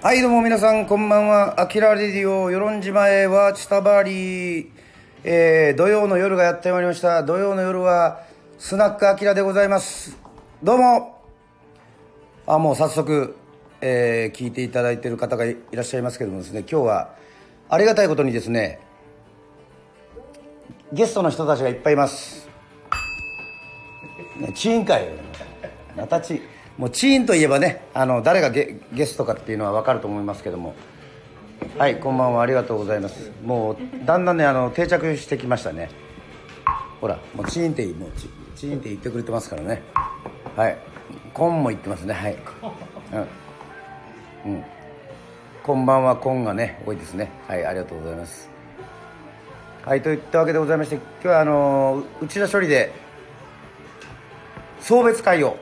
はい、どうも皆さん、こんばんは。アキラレディオ、与論島へは、チタバーリー、えー、土曜の夜がやってまいりました。土曜の夜は、スナックアキラでございます。どうもあ、もう早速、えー、聞いていただいている方がいらっしゃいますけどもですね、今日は、ありがたいことにですね、ゲストの人たちがいっぱいいます。ね、チーン会またチーンもうチーンといえばねあの誰がゲゲストかっていうのは分かると思いますけども。はいこんばんは。ありがとうございます。もうだんだんねあの定着してきましたね。ほらもうチーンってもうチチーンって言ってくれてますからね。はい。コンも言ってますね。はい。うん、うん、こんばんは。コンがね多いですね。はいありがとうございます。はいといったわけでございまして今日はあの内田処理で送別会を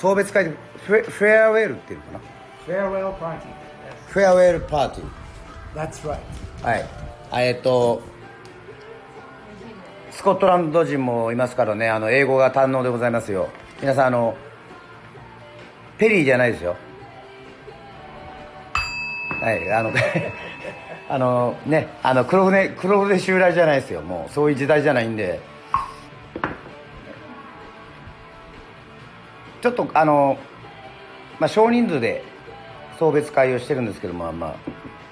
送別会でフェ farewell っていうのかな？Farewell party. farewell party That's right. ーはい。あえっとスコットランド人もいますからね。あの英語が堪能でございますよ。皆さんあのペリーじゃないですよ。はいあの あのねあの黒船黒船襲来じゃないですよ。もうそういう時代じゃないんでちょっとあの、まあ、少人数で送別会をしてるんですけども、まあ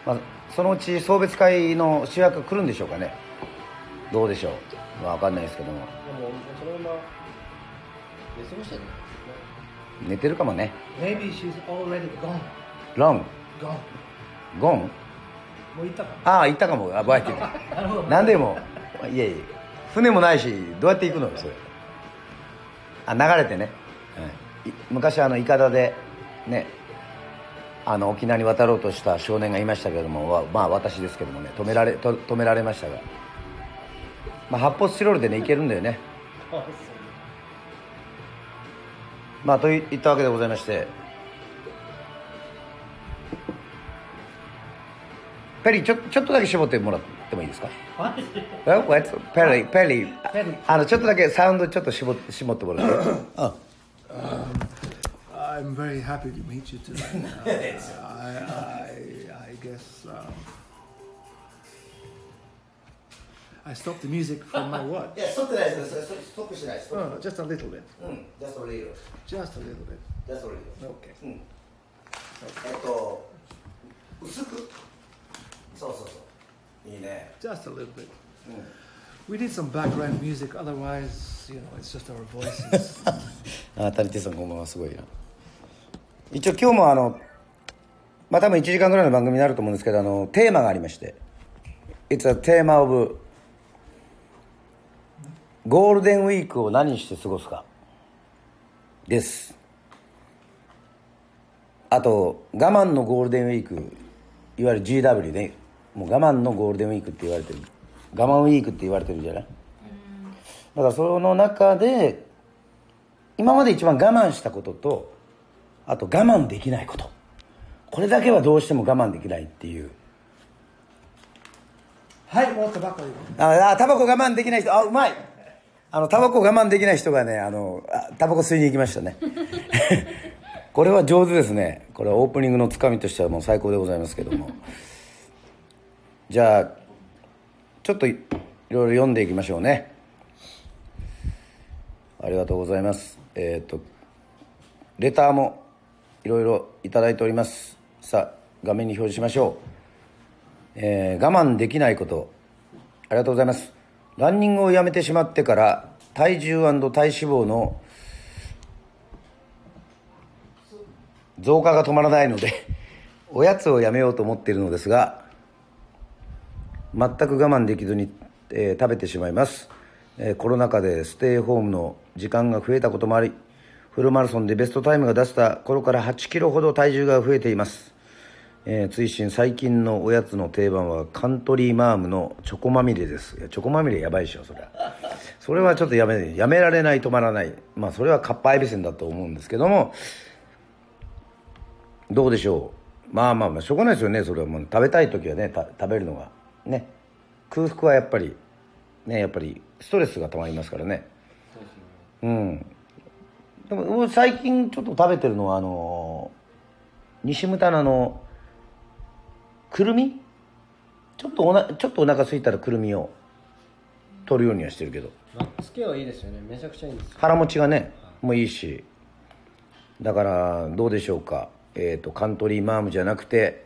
まあ、そのうち送別会の主役が来るんでしょうかね。どうでしょう、まあ、分かんないですけども。でもそのまま寝過ごしてる寝てるかもね。Maybe she's already gone. ロン Gone? ゴンもう行ったかああ行ったかも。あバイキン なるほど。なんでも。いやいや。船もないしどうやって行くの？よそれ。あ流れてね、昔あのいかだでねあの沖縄に渡ろうとした少年がいましたけれどもわまあ私ですけどもね止められと止められましたが、まあ、発泡スチロールでね行けるんだよね。まあといいったわけでございまして。ペリーちょちょっとだけ絞ってもらってもいいですか？ペリー、ペリー。ペリー、あの、ちょっとだけサウンドちょっと絞って、絞ってもらって。あ I'm very happy to meet you tonight. Uh, I, I, I guess um, I stopped the music from my watch. いや、ストップないです。ストップしないです。 Oh, just a little bit. うん、just a little. Just a little bit. just a little. Okay. うん。えっと、薄く。そうそうそう。いいね。 Just a little bit. We need some background music, otherwise, you know, it's just our voices. あ、谷手さんこんばんは、すごいな。一応今日もあの、まあ多分1時間ぐらいの番組になると思うんですけど、あの、テーマがありまして。It's a tema of ゴールデンウィークを何して過ごすか。です。あと、我慢のゴールデンウィーク、いわゆる GW ね。もう我慢のゴールデンウィークって言われてる。我慢ウィークって言われてるじゃない？だからその中で、今まで一番我慢したこととあと我慢できないこと。これだけはどうしても我慢できないっていう。はい、もっとばっかり。ああタバコ我慢できない人。あうまい。あのタバコ我慢できない人がねあのあタバコ吸いに行きましたね。これは上手ですね。これはオープニングのつかみとしてはもう最高でございますけども。じゃあちょっといろいろ読んでいきましょうね。ありがとうございます。えっ、とレターもいろいろいただいております。さあ画面に表示しましょう。えー我慢できないこと。ありがとうございます。ランニングをやめてしまってから体重体脂肪の増加が止まらないのでおやつをやめようと思っているのですが全く我慢できずに、えー食べてしまいます、えーコロナ禍でステイホームの時間が増えたこともありフルマラソンでベストタイムが出せた頃から8キロほど体重が増えています。えー、追伸最近のおやつの定番はカントリーマームのチョコまみれです。いやチョコまみれやばいでしょそれは。それはちょっとやめやめられない止まらない。まあそれはカッパエビセンだと思うんですけども。どうでしょう。まあまあまあしょうがないですよねそれは。もう食べたい時はね食べるのが。ね空腹はやっぱりねやっぱりストレスがたまりますからね。うん。でも俺最近ちょっと食べてるのはあの西牟田のくるみ？ちょっとおなちょっとお腹空いたらくるみを取るようにはしてるけど。まあつけはいいですよね。めちゃくちゃいいんですよ。腹持ちがねもういいし。だからどうでしょうか。えっ、とカントリーマームじゃなくてあ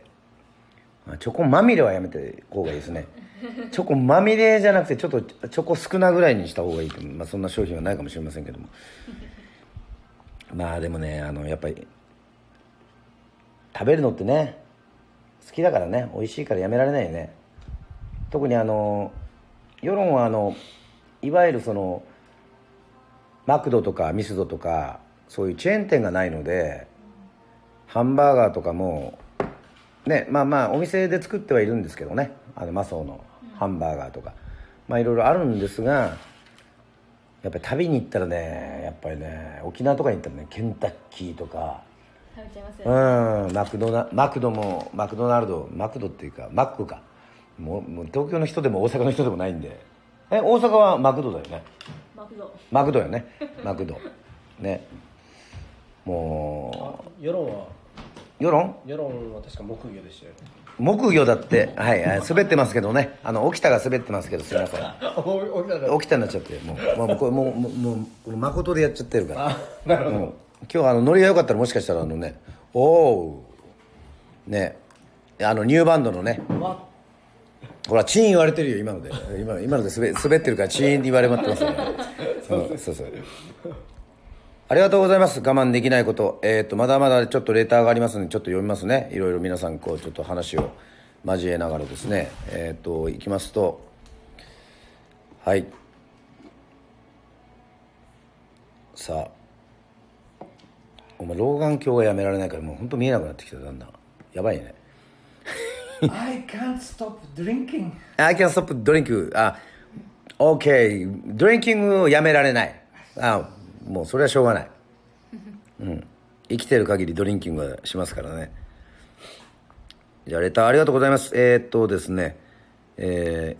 チョコまみれはやめて方がいいですね。チョコまみれじゃなくてちょっとチョコ少なぐらいにした方がいいとまあそんな商品はないかもしれませんけども。まあでもねあのやっぱり食べるのってね好きだからね。美味しいからやめられないよね。特にあの世論はあのいわゆるそのマクドとかミスドとかそういうチェーン店がないのでハンバーガーとかもねまあまあお店で作ってはいるんですけどね。あのマソーのハンバーガーとか。まあいろいろあるんですがやっぱり旅に行ったらねやっぱりね沖縄とかに行ったらねケンタッキーとか。食べちゃいますよね。うんマクドナマクドもマクドナルドマクドっていうかマックか。もうもう東京の人でも大阪の人でもないんで。え大阪はマクドだよね。マクド。マクドよね。マクド。ね。も世論はう世論？世論は確か木魚でしたよね。木魚だって。はいはい滑ってますけどね。あの沖田が滑ってますけどすいません。お起きた沖田になっちゃってもう。もうこれもうもうもう誠でやっちゃってるから。あなるほど。うん。今日あのノリが良かったらもしかしたらあのねおおねあのニューバンドのねわほらチーン言われてるよ今ので。今今ので滑滑ってるからチーンって言われまってますよね。そうそうそうありがとうございます。我慢できないこと。えっ、とまだまだちょっとレターがありますのでちょっと読みますね。いろいろ皆さんこうちょっと話を交えながらですね。えっ、といきますと。はい。さあ。お前老眼鏡がやめられないからもう本当見えなくなってきただんだん。やばいね。I can't stop drinking. I can stop drink. あ、OK。ドリンキングをやめられない。あ、もうそれはしょうがない。うん。生きてる限りドリンキングはしますからね。じゃあ、レターありがとうございます。えー、っとですね、え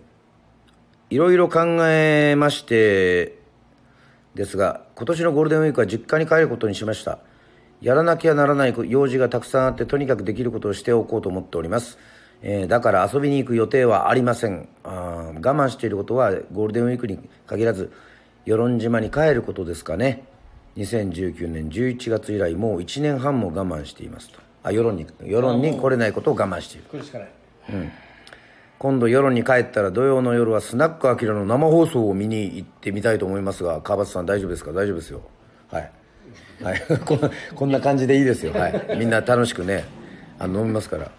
ー、いろいろ考えまして、ですが、今年のゴールデンウィークは実家に帰ることにしました。やらなきゃならない用事がたくさんあって、とにかくできることをしておこうと思っております。えーだから遊びに行く予定はありません。あ我慢していることはゴールデンウィークに限らず、与論島に帰ることですかね。2019年11月以来、もう1年半も我慢していますと。あ、世論に、世論に来れないことを我慢している。来るしかない。今度世論に帰ったら土曜の夜はスナックアキラの生放送を見に行ってみたいと思いますが川端さん大丈夫ですか？大丈夫ですよ。はい、はい、こんなこんな感じでいいですよ。はい。みんな楽しくね。あの飲みますから、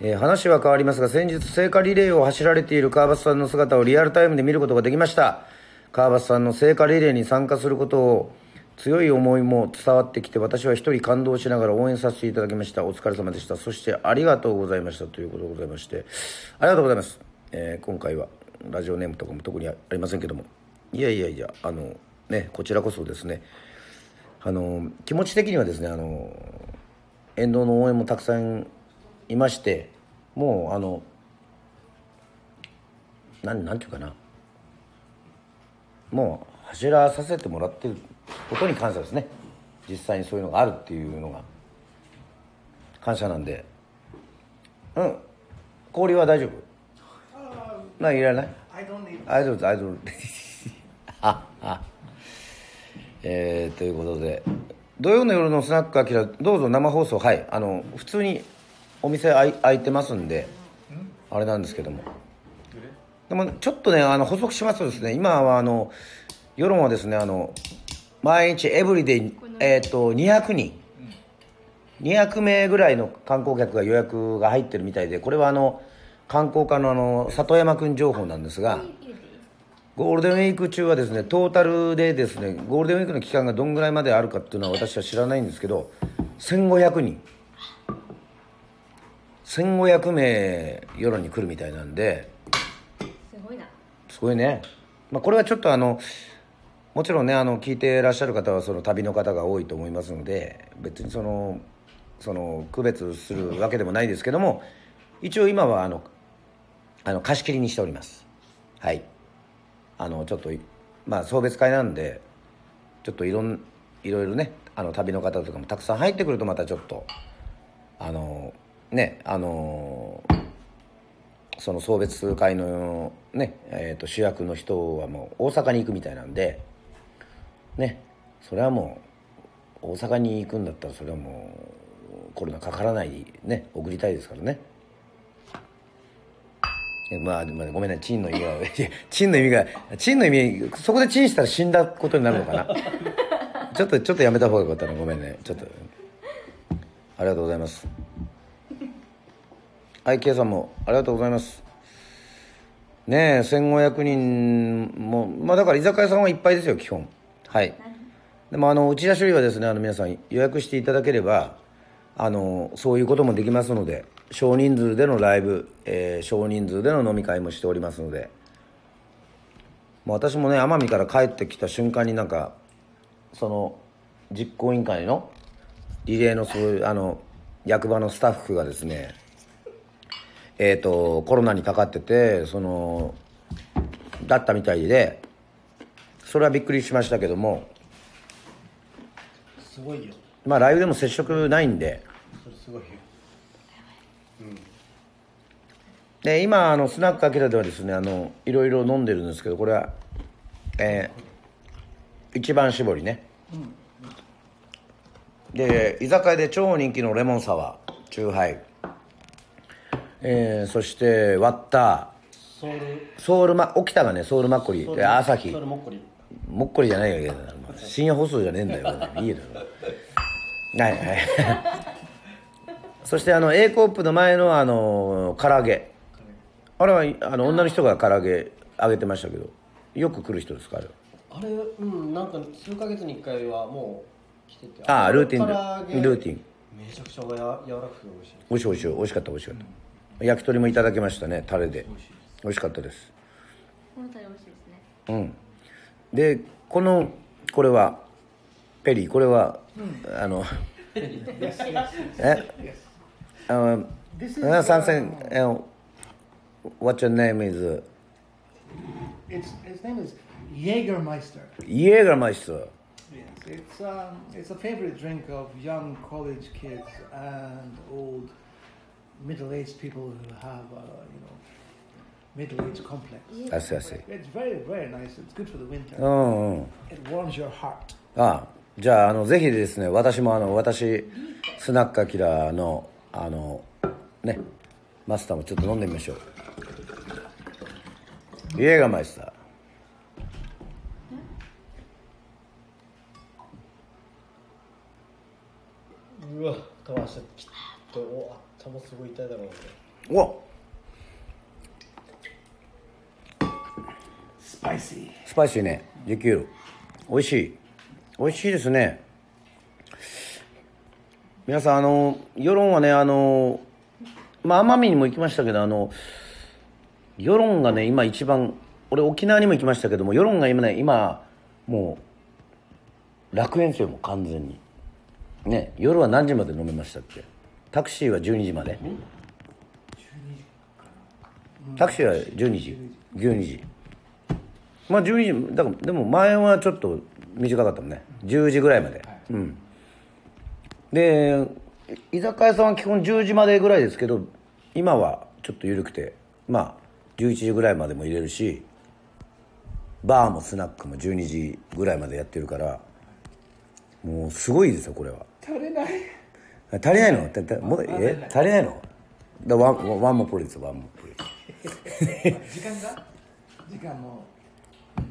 えー話は変わりますが先日聖火リレーを走られている川端さんの姿をリアルタイムで見ることができました川端さんの聖火リレーに参加することを強い思いも伝わってきて私は一人感動しながら応援させていただきました。お疲れ様でした。そしてありがとうございました。ということでございましてありがとうございます、えー今回はラジオネームとかも特にありませんけども。いやいやいやあのねこちらこそですね。あの気持ち的にはですねあの沿道の応援もたくさんいましてもうあのなんなんていうかな。もう走らさせてもらってることに感謝ですね。実際にそういうのがあるっていうのが。感謝なんで。うん。氷は大丈夫？ない？らない？I don't need. アイドルアイドルああえー、ということで。土曜の夜のスナックアキラどうぞ生放送。はい。あの普通にお店開いてますんで。あれなんですけどもでもちょっとねあの補足しますとですね今はあの世論はですねあの毎日エブリデイえっ、と200人。200名ぐらいの観光客が予約が入ってるみたいでこれはあの観光課のあの里山くん情報なんですがゴールデンウィーク中はですねトータルでですねゴールデンウィークの期間がどんぐらいまであるかっていうのは私は知らないんですけど1500人。1500名世論に来るみたいなんですごいね、まあ、これはちょっとあのもちろんねあの聞いてらっしゃる方はその旅の方が多いと思いますので別にそのその区別するわけでもないですけども一応今はあのあの貸し切りにしております。はい。あのちょっとまあ送別会なんでちょっといろんいろいろねあの旅の方とかもたくさん入ってくるとまたちょっとあのねあのその送別会のね、えー、と主役の人はもう大阪に行くみたいなんでねそれはもう大阪に行くんだったらそれはもうコロナかからないね送りたいですからね。まあ、まあ、ごめんねチンの意味がいやチンの意味がチンの意味そこでチンしたら死んだことになるのかな。ちょっとちょっとやめた方がよかったなごめんね。ちょっと。ありがとうございます。はい K さんもありがとうございます。ねえ1500人もまあだから居酒屋さんはいっぱいですよ基本。はい。でもあの内田処理はですねあの皆さん予約していただければあのそういうこともできますので少人数でのライブ、えー少人数での飲み会もしておりますので。もう私もね奄美から帰ってきた瞬間になんかその実行委員会のリレーのそういうあの役場のスタッフがですねえー、とコロナにかかっててそのだったみたいでそれはびっくりしましたけどもすごいよ。まあライブでも接触ないんで。それすごいよ。で今あのスナックアキラではですねあのいろいろ飲んでるんですけどこれはえー一番搾りね、で居酒屋で超人気のレモンサワーチューハイえーそして割った。ソウル。ソウルマ沖田がねソウルマッコリで朝日ソウルもっこりもっこりじゃないよ深夜放送じゃねえんだよいいよはいはい。そしてあの A コープの前のあの唐揚げ。あれはあの女の人が唐揚げあげてましたけどよく来る人ですかあれは？あれうんなんか数ヶ月に1回はもう来てて。ああルーティンルーティン。めちゃくちゃや柔らかくて美味しい。美味しい美味しい。美味しかった美味しかった焼き鳥もいただきましたねタレで美味しかったですこのタレ美味しいですねうんでこのこれはペリーこれは、あのえあの This is, uh, something uh, uh, what your name is uh, It's, his name is Jägermeister. Jägermeister Yes, it's um, it's a favorite drink of young college kids and old middle-aged people who have uh, you know middle-age complex. I see, I see. It's very very nice. It's good for the winter. うんうん It warms your heart. あじゃああのぜひですね私もあの私スナックアキラのあのねマスターもちょっと飲んでみましょうイエーガーマイスターうわかましたきっとお頭すごい痛いだろうね。うわ Spicy. スパイシーね。リキュール美味しい。美味しいですね。皆さんあの世論はねあのまあ奄美にも行きましたけどあの世論がね今一番俺沖縄にも行きましたけども世論が今ね今もう楽園ですよもう完全に。ね夜は何時まで飲めましたっけ？タクシーは12時まで。タクシーは12時。12時。まあ12時だからでも前はちょっと短かったもんね。10時ぐらいまで、うん。で居酒屋さんは基本10時までぐらいですけど今はちょっと緩くてまあ11時ぐらいまでも入れるしバーもスナックも12時ぐらいまでやってるからもうすごいですよこれは。足りないの？たたもうえ？足りないの？だワンワンモプリですワンモプリ時間が？時間も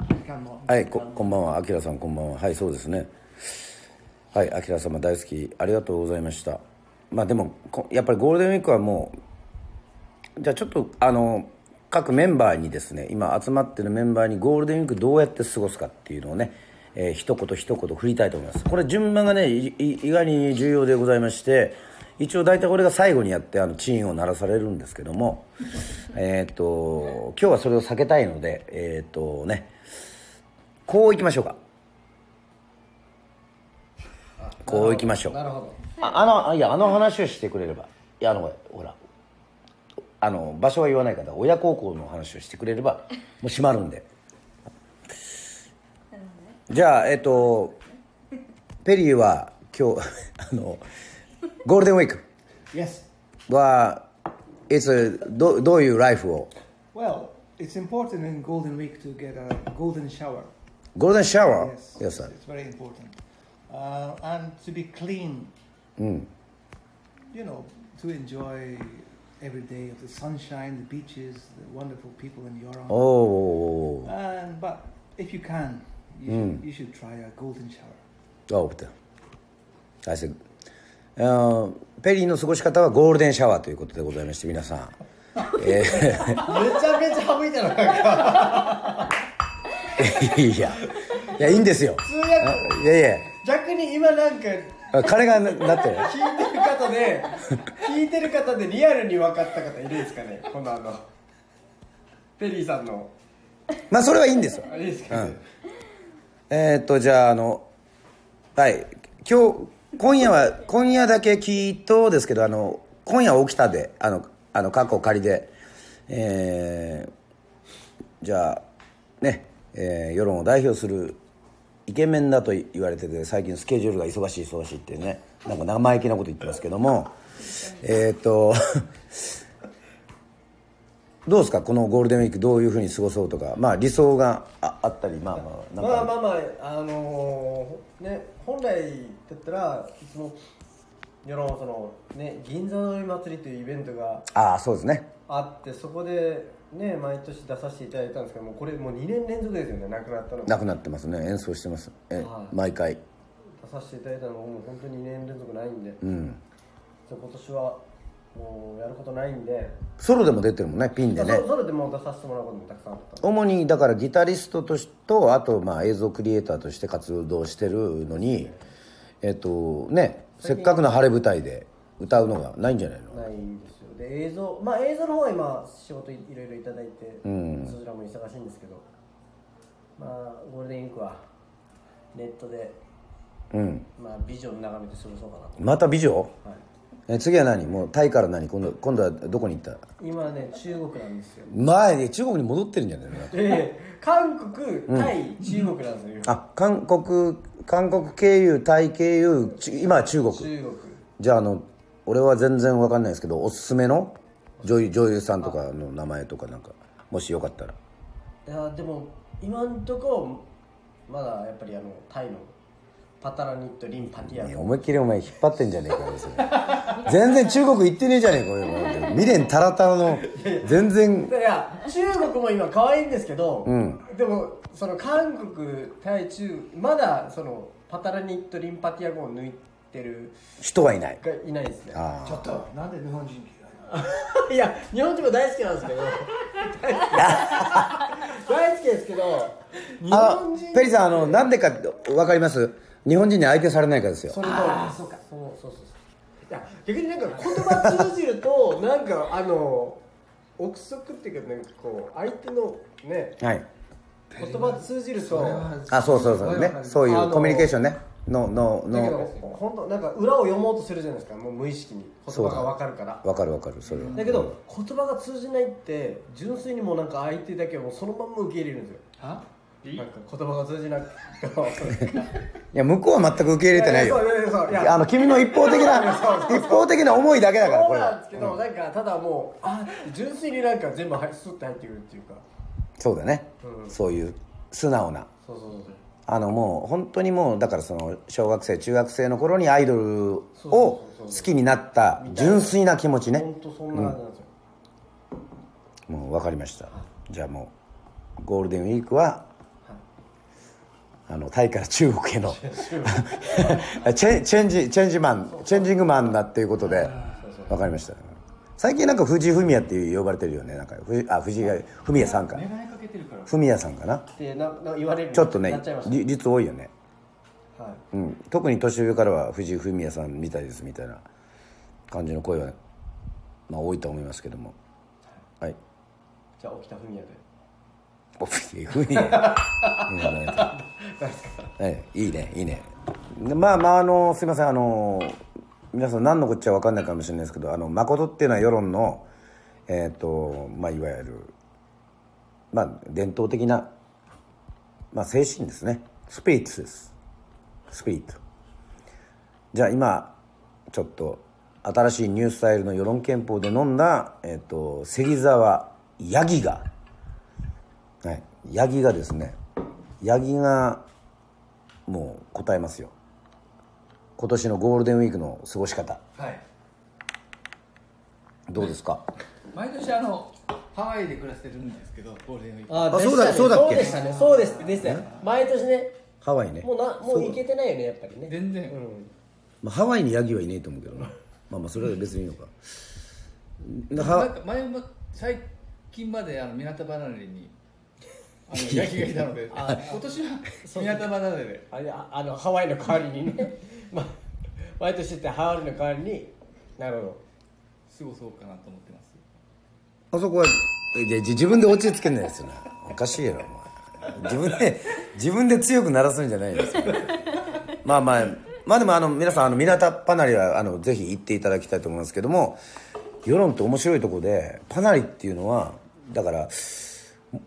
時間も。はいここんばんは。あきらさんこんばんは。はいそうですね。はいあきら様大好きありがとうございました。まあでもこやっぱりゴールデンウィークはもうじゃあちょっとあの各メンバーにですね今集まってるメンバーにゴールデンウィークどうやって過ごすかっていうのをね、えー一言一言振りたいと思います。これ順番がねいい意外に重要でございまして一応大体俺が最後にやってあのチーンを鳴らされるんですけども えっと今日はそれを避けたいのでえっ、とねこういきましょうか。こういきましょう。なるほど。ああのあいやあの話をしてくれれば。いやあのほらあの場所は言わないから親孝行の話をしてくれればもう閉まるんでじゃあえっとペリーは今日あのゴールデンウィーク Yes. はいつどどういうライフを Well, it's important in Golden Week to get a golden shower. ゴールデンシャワー Yes, Yes, sir. it's very important. Uh, and to be clean, うん。 you know, to enjoy every day of the sunshine, the beaches, the wonderful people in お Yoron. お And but if you can, you, Mm. should, you should try a golden shower. おお大切あーペリーの過ごし方はゴールデンシャワーということでございまして皆さんえめちゃめちゃ省いたのなんかーいやいやいいんですよ通訳いやいや逆に今なんかあ金がななってる聞いてる方で聞いてる方でリアルに分かった方いるんですかねこのあのペリーさんのまあそれはいいんですよあいいですかね、えーっとじゃああのはい。今日今夜は今夜だけ聞いとですけどあの今夜起きたであのあの過去仮でえーじゃあね、えー世論を代表するイケメンだと言われてて最近スケジュールが忙しい忙しいっていうねなんか生意気なこと言ってますけどもえーっとどうですか？このゴールデンウィークどういうふうに過ごそうとか？まあ理想がああったりまあまあまあまあまああのーね本来だったらいつも世論そのね銀座の祭りというイベントがああそうですね。あってそこでね毎年出させていただいたんですけどもうこれもう2年連続ですよね亡くなったの。がなくなってますね。演奏してます。え、はい。毎回。出させていただいたのももう本当に2年連続ないんで、うん。じゃあ今年はもうやることないんで。ソロでも出てるもんねピンでね。そそれでもう出させてもらうこともたくさんあった主にだからギタリストとしとあとまあ映像クリエイターとして活動してるのにえっとねせっかくの晴れ舞台で歌うのがないんじゃないの？ないんですよ。で映像まあ映像の方は今仕事いいろいろいただいて、うん。そちらも忙しいんですけど。まあゴールデンウィークはネットで、うん。まあ、ビジョン眺めて過ごそうかなと、また美女はい、え次は何？もうタイから何？今度今度はどこに行った？今ね中国なんですよ。前に中国に戻ってるんじゃないの？で韓国タイ、中国なんですよ。あ韓国韓国経由タイ経由ち今は中国。中国。じゃああの俺は全然わかんないですけどおすすめの？女優女優さんとかの名前とかなんかもしよかったら。いやでも今んとこまだやっぱりあのタイのパタラニット・リン・パティア。いや思いっきりお前引っ張ってんじゃねえかよそれ。全然中国行ってねえじゃねえかよ未練タラタラの全然。いや中国も今可愛いんですけど、うん。でもその韓国タイ中まだそのパタラニット・リン・パティア語を抜いてる人はいない。がいないですね。あちょっとなんで日本人嫌い いや日本人も大好きなんですけど。大好き大好きですけど。日あ本人ペリさんあのなんでかわかります？日本人に相手されないからですよ。そそうかそうそうそうそう。いや逆になんか言葉通じると なんかあの憶測っていうかなんかこう相手のねはい。言葉通じるとあそうそうそう。ね。そういうコミュニケーションね。ののだけどの本当なんか裏を読もうとするじゃないですかもう無意識に。言葉が分かるから。わかるわかるそれは。だけど言葉が通じないって純粋にもうなんか相手だけをもうそのまんま受け入れるんですよ。は？言葉が通じなくていや向こうは全く受け入れてないよ。あの君の一方的な 一方的な思いだけだからこれそうなんではすけど、なんかただもうあ純粋になんか全部入スッて入ってくるっていうか。そうだね。うん。そういう素直な。そうそうそうあのもう本当にもうだからその小学生中学生の頃にアイドルを好きになった純粋な気持ちね。本当そんな感じなんですよ、もう分かりました。じゃあもうゴールデンウィークはあのタイから中国への チェチェンジチェンジマンチェンジングマンだっていうことで分かりました。最近なんか藤井フミヤって呼ばれてるよねなんか。ふあ藤井がフミヤさんか。フミヤさんかな？ってなな言われるちょっとね率多いよね。た、はい、うん、特に年上からは藤井フミヤさんみたいですみたいな感じの声は、まあ、多いと思いますけども。はい。じゃあ沖田文也でお藤井フミヤうん。はい。いいねいいね。でまあまああのすいませんあの皆さん何のこっちゃ分かんないかもしれないですけどあの誠っていうのは世論のえっ、とまあいわゆるまあ伝統的なまあ精神ですね。スピリッツです。スピリットじゃあ今ちょっと新しいニュースタイルの世論憲法で飲んだ、えっと芹沢ヤギがはいヤギがですねヤギがもう答えますよ。今年のゴールデンウィークの過ごし方。はい。どうですか？毎年あのハワイで暮らしてるんですけどゴールデンウィーク。ああそうだそうだっけ？そうでしたね。そうです。でした。よ毎年ね。ハワイね。もうなもう行けてないよねやっぱりね。全然、うん。まあ、ハワイにヤギはいねえと思うけどな。まあまあそれは別にいいのか。でなんはか前も最近まであの港離れにあのヤギがいたので。あ今年は港離れで。あれああのハワイの代わりにね。まあ毎年ってハワイの代わりに。なるほど。過ごそうかなと思ってます。あそこは自分で落ち着けんないですよね。おかしいやろお前。自分で自分で強くならすんじゃないんですよ。まあまあまあでもあの皆さんあの港パナリはあのぜひ行っていただきたいと思いますけども世論って面白いところでパナリっていうのはだから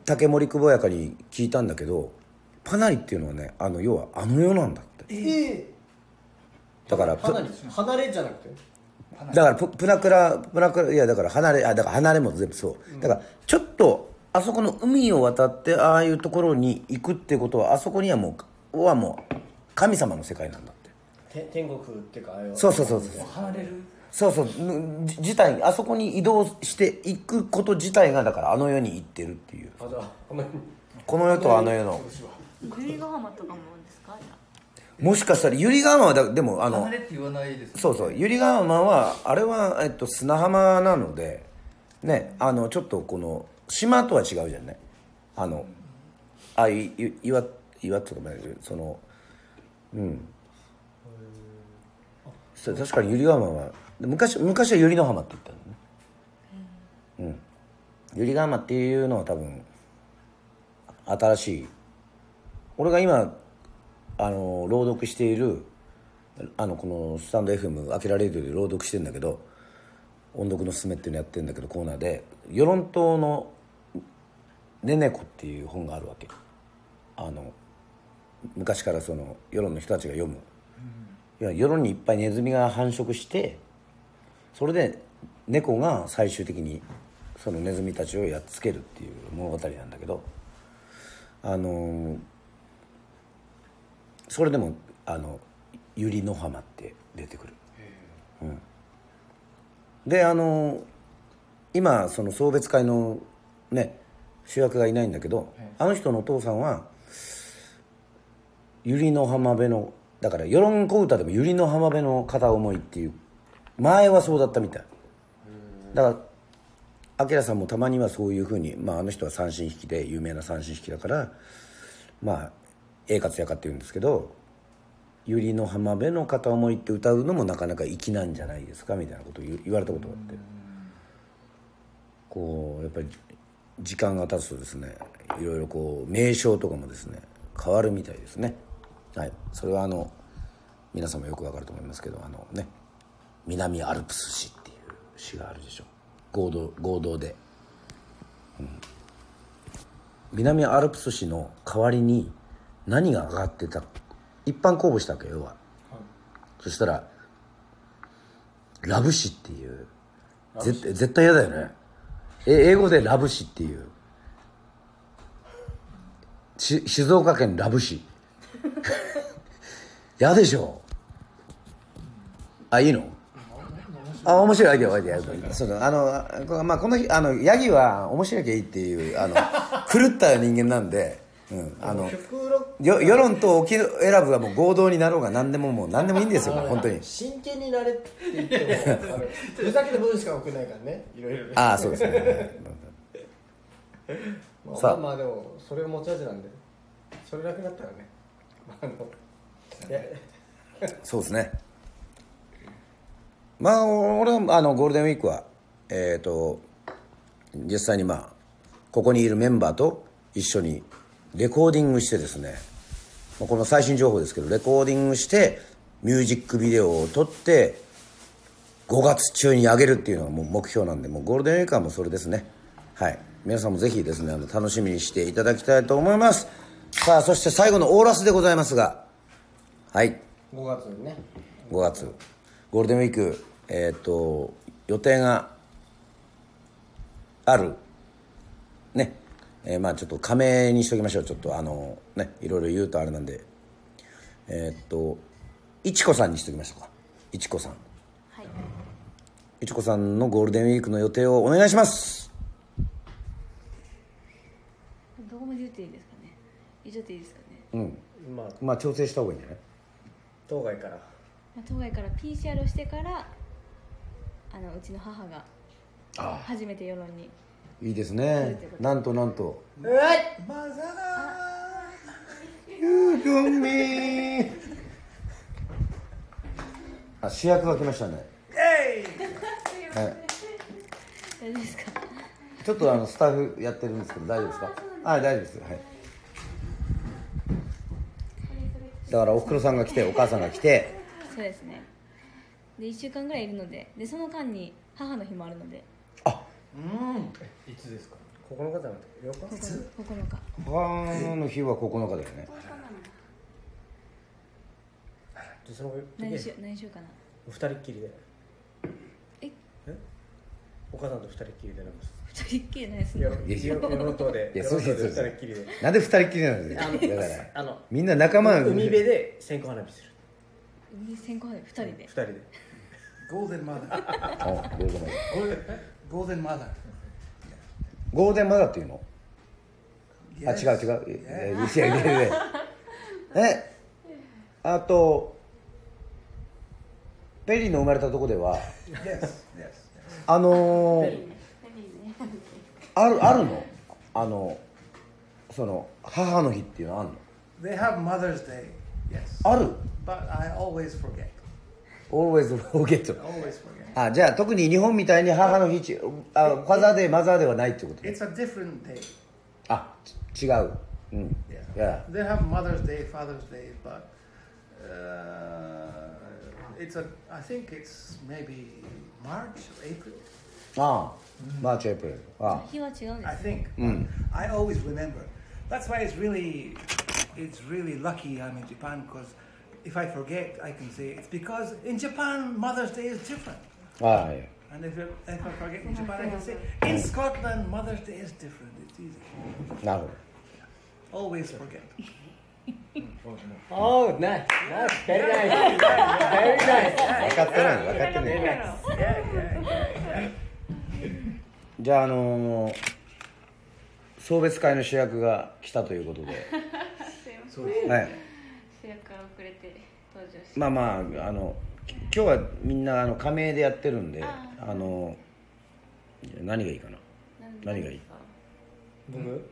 竹森久保やかに聞いたんだけどパナリっていうのはねあの要はあの世なんだって。ええ。だから離れ離れじゃなくて？だからププナクラプナクラいやだから離れあだから離れも全部そう。だからちょっとあそこの海を渡ってああいうところに行くってことはあそこにはもうはもう神様の世界なんだって。て天国っていうかあれは。そうそうそうそう離れるそうそう。自体あそこに移動していくこと自体がだからあの世に行ってるっていう。あこの世とあの世の。由比ヶ浜とかもですか？もしかしたら百合ヶ浜はだでもあの離れって言わないですそうそう。百合ヶ浜はあれは、えっと、砂浜なのでねあのちょっとこの島とは違うじゃんね。あのあいい岩岩っていうかまあそのうん。そう確かに百合ヶ浜は昔昔は百合の浜って言ったのね。うん。百合ヶ浜っていうのは多分新しい。俺が今あの朗読しているあのこのスタンド FM 開けられるで朗読してるんだけど音読のすすめっていうのやってるんだけどコーナーで「与論島のねねこ」っていう本があるわけあの昔からその世論の人たちが読む、いや世論にいっぱいネズミが繁殖してそれで猫が最終的にそのネズミたちをやっつけるっていう物語なんだけどあのそれでもあの百合の浜って出てくる、うん、であの今その送別会のね主役がいないんだけど、あの人のお父さんは百合の浜辺のだから世論小唄でも百合の浜辺の片思いっていう前はそうだったみたい。だから明さんもたまにはそういうふうに、まあ、あの人は三振引きで有名な三振引きだからまあ栄勝やかって言うんですけど「百合の浜辺の片思い」って歌うのもなかなか粋なんじゃないですかみたいなことを言言われたことがあって。こうやっぱり時間が経つとですねいろいろこう名称とかもですね変わるみたいですね。はい。それはあの皆さんもよくわかると思いますけどあのね。南アルプス市っていう市があるでしょ。合同合同で、うん、南アルプス市の代わりに何が上がってた一般公募したわけよ要は、そしたらラブ市っていう。絶対絶対嫌だよね。え英語でラブ市っていう。し静岡県ラブ市。嫌でしょ。あいいの？あ面白いアイデアアイデアそうだあのこまあこの日あのヤギは面白いきゃいいっていうあの 狂った人間なんで、うん、あの世論と沖選ぶはもう合同になろうが何でももう何でもいいんですよ本当に。真剣になれって言っても。ふざけた部分しか送らないからね。いろいろ。ねああそうですね。まあ、さあ。まあまあでもそれが持ち味なんで。それなくなったらね。あのそうですねまあ俺はあのゴールデンウィークはえっ、と実際にまあここにいるメンバーと一緒にレコーディングしてですねまあこの最新情報ですけどレコーディングしてミュージックビデオを撮って5月中に上げるっていうのがもう目標なんでもうゴールデンウィークはもうそれですね。はい。皆さんもぜひですねあの楽しみにしていただきたいと思います。さあそして最後のオーラスでございますがはい。5月にね。5月ゴールデンウィーク、えっ、と予定がある。ね。えーまあちょっと加盟にしときましょう。ちょっとあのねいろいろ言うとあれなんで。えっ、といちこさんにしときましょうか。いちこさん。はい。いちこさんのゴールデンウィークの予定をお願いします。どこまで言っていいですかね。言っちゃっていいですかね。うん。まあまあ調整した方がいいんじゃない？当該からまあ当該から PCR をしてからあのうちの母があ初めて世論にいいですね。なんとなんと。うわい You got me あ主役が来ましたね。はい。大丈夫ですか。ちょっとあのスタッフやってるんですけど大丈夫ですか？あ大丈夫です。はい。だからおふくろさんが来てお母さんが来てそうですね。で1週間ぐらいいるのででその間に母の日もあるので。あいつですか？9日じゃなくて8日？9日。母の日は9日だよね。でその時何週何週かな。二人っきりで。え？お母さんと二人っきりでなんか。二人っきりないですね。よろよろとでいやそうです二人っきりで。なんで二人っきりなんですあのよだからあのみんな仲間海辺で線香花火する海線香花火二人で二人で Golden mother. あどういうこと Golden, golden mother. ゴールデンマザーっていうの？あ.違う違うええ違う違うえあとペリーの生まれたとこでは Yes, yes. あのー、あるあるの？あのその母の日っていうのあるの？They have Mother's Day. Yes. ある But I always forget. always forget Always forget. あじゃあ特に日本みたいに母の日ちあファザーデーマザーデーはないってことね It's a different day. あち違ううん Yeah. いや They have Mother's Day, Father's Day, but uh, it's a. I think it's maybe March or April. ああマーチエイプリルあ日は違うんです I ね think. I always remember. That's why it's really, it's really lucky I'm in Japan because if I forget, I can say it's because in Japan Mother's Day is different. ああはい And if, if I forget in Japan, I can say in Scotland Mother's Day is different. It's easy. なるほど Always forget. Oh, nice. Nice. Very nice. Very nice. 分かってない分かってない Yeah, yeah, yeah. じゃああのー送別会の主役が来たということで、はい、主役から遅れて登場しまあまああのき今日はみんなあの仮名でやってるんであの何がいいかな？何がいい？僕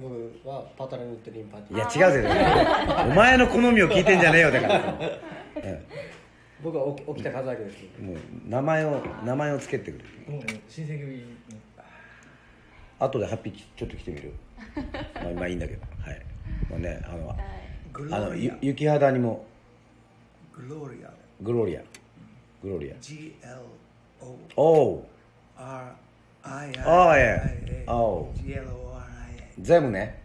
僕はパタラニットリンパテいィ。や違うぜ。お前の好みを聞いてんじゃねえよだから僕は起き起きた数だけです。もう名前を名前をつけてくれ。もう親戚後でハッピーちょっと来てみる。まあまあいいんだけど。はいもうねあのあのゆ.雪肌にも.グロリアグロリア G L O おう R I I Oh, yeah. I A. Oh. G L O R I A. 全部ね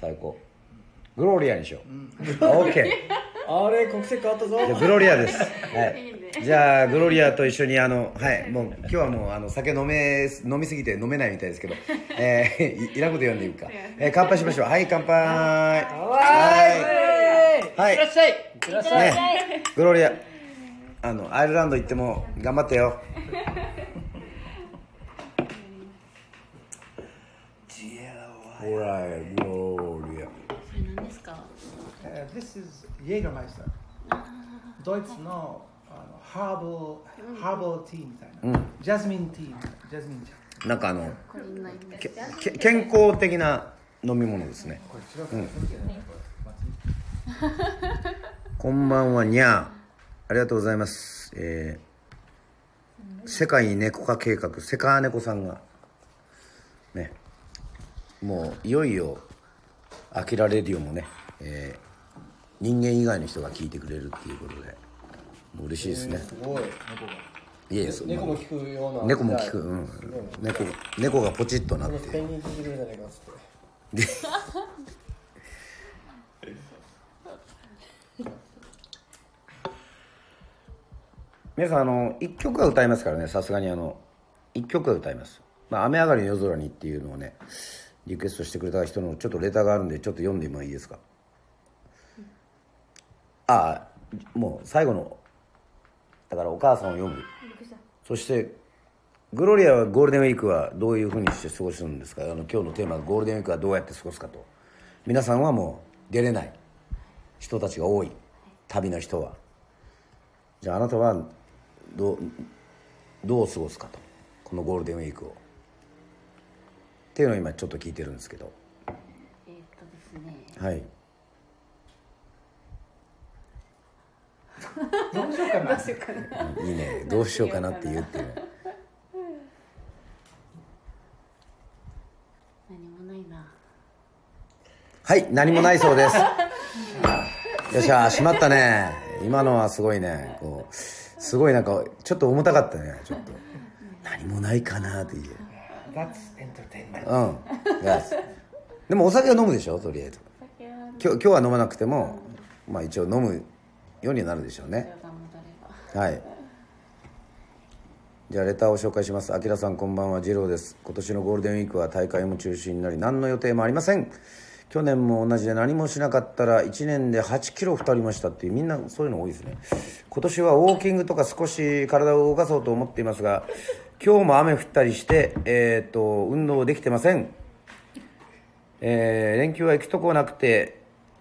最高グロリアにしよう OK あれ国籍変わったぞ。じゃあグロリアです。はい。じゃあグロリアと一緒にあの はいもう今日はもうあの酒飲め飲みすぎて飲めないみたいですけど、えー、いいらんこと言わんでいいか。えー、乾杯しましょう。はい乾杯。はい。はい。いらっしゃい。いらっしゃい。ね。グロリア。あのアイルランド行っても頑張ってよ。ほらグロリア。それ何ですか？Uh, this is Jägermeister. ドイツのハーボーハーボーティーみたいな、ジャスミンティーみたいなジャスミン茶なんかあのけけ健康的な飲み物ですね。うん。こんばんはにゃー。ありがとうございます。えー、世界猫化計画セカネコさんが。ね。もういよいよアキラレディオもね、えー人間以外の人が聞いてくれるっていうことでもう嬉しいですね。すごい。いえいえ、そ猫も聞くような。猫も聞く、うん、猫猫がポチッとなっこのてペンギン聞いてくれるじゃないかっつって。皆さんあの1曲は歌いますからねさすがにあの1曲は歌います「まあ、雨上がりの夜空に」っていうのをねリクエストしてくれた人のちょっとレターがあるんでちょっと読んでもいいですか？ああもう最後のだからお母さんを読む。びっくりした。そしてグロリアはゴールデンウィークはどういうふうにして過ごすんですか？あの今日のテーマゴールデンウィークはどうやって過ごすかと。皆さんはもう出れない。人たちが多い。旅の人は。じゃああなたはどうどう過ごすかと。このゴールデンウィークを。っていうのを今ちょっと聞いてるんですけど。えーっとですね。はいどうしようかな。どうしようかないいねどうしようかなって言うっていうの何もないな。はい何もないそうです。よっしゃしまったね。今のはすごいね。こうすごいなんかちょっと重たかったねちょっと。何もないかなって言う。That's. うん。でもお酒は飲むでしょ？とりあえず。今日今日は飲まなくてもまあ一応飲むようになるでしょうね。はい。じゃあレターを紹介します。あきらさんこんばんは。次郎です。今年のゴールデンウィークは大会も中止になり何の予定もありません。去年も同じで何もしなかったら1年で8キロ太りましたっていうみんなそういうの多いですね。今年はウォーキングとか少し体を動かそうと思っていますが今日も雨降ったりしてえっ、と運動できてません。えー連休は行くとこなくて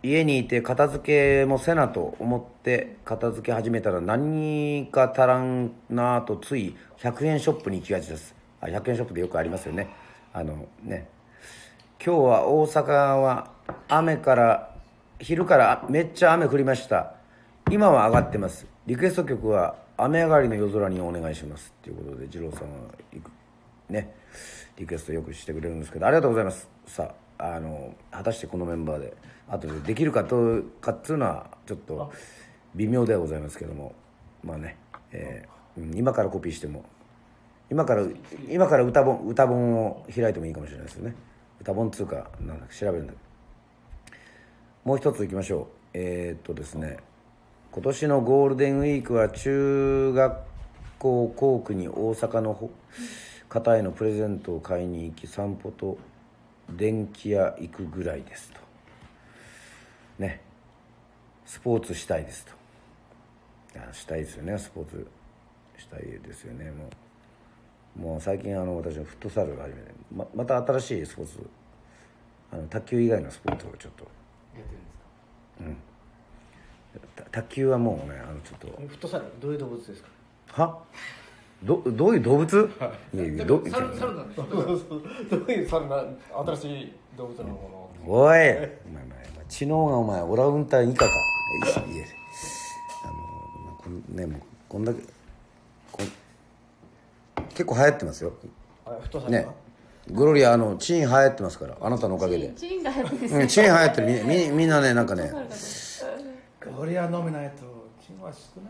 家にいて片付けもせなと思って片付け始めたら何か足らんなとつい100円ショップに行きがちです。あ100円ショップでよくありますよね。あのね。今日は大阪は雨から昼からめっちゃ雨降りました。今は上がってます。リクエスト曲は「雨上がりの夜空にお願いします」っていうことで二郎さんはいく。ね。リクエストよくしてくれるんですけどありがとうございます。さああの果たしてこのメンバーで後でできるかとかっつうのはちょっと微妙ではございますけども。まあね、えーうん今からコピーしても。今から今から歌本歌本を開いてもいいかもしれないですよね。歌本っつうかなんだか調べるんだ。もう一ついきましょう。えーっとですね。今年のゴールデンウィークは中学校校区に大阪のほ方へのプレゼントを買いに行き散歩と電気屋行くぐらいですとねスポーツしたいですと。したいですよね。スポーツしたいですよね。もうもう最近あの私はフットサルを始めてままた新しいスポーツあの卓球以外のスポーツをちょっと。やってるんですか？た卓球はもうねあのちょっと。フットサルどういう動物ですか？は？どどういう動物？い。やいやど猿猿なんでしょどういう猿な新しい動物のものおいお前知能がお前オラウンタン以下か。いやいやあのまあこんねもうこんだけ結構流行ってますよ。ね。グロリアあのチーン流行ってますからあなたのおかげで。チーンが入ってるうんチーン流行ってる。みみみんなねなんかね。Gloria nominated. チームは少な